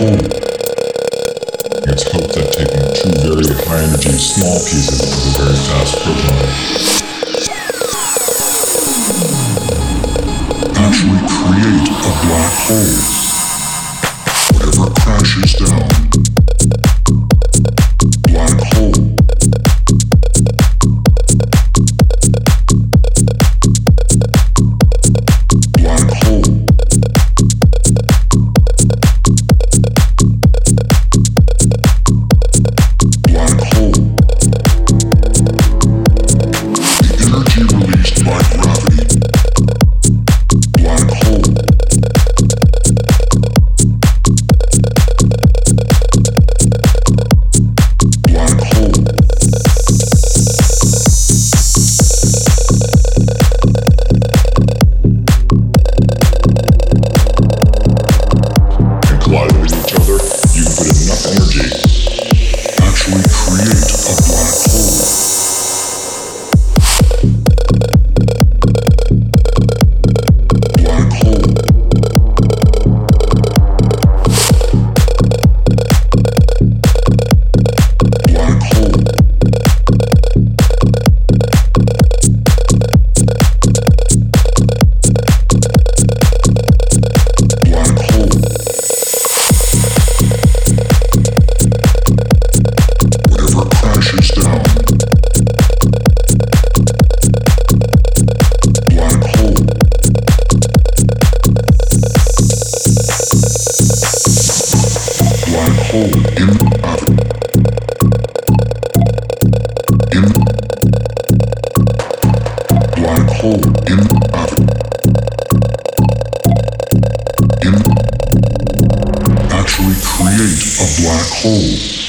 It's hoped that taking two very high energy small pieces of a very fast proton actually create a black hole. Whatever crashes actually create a black hole.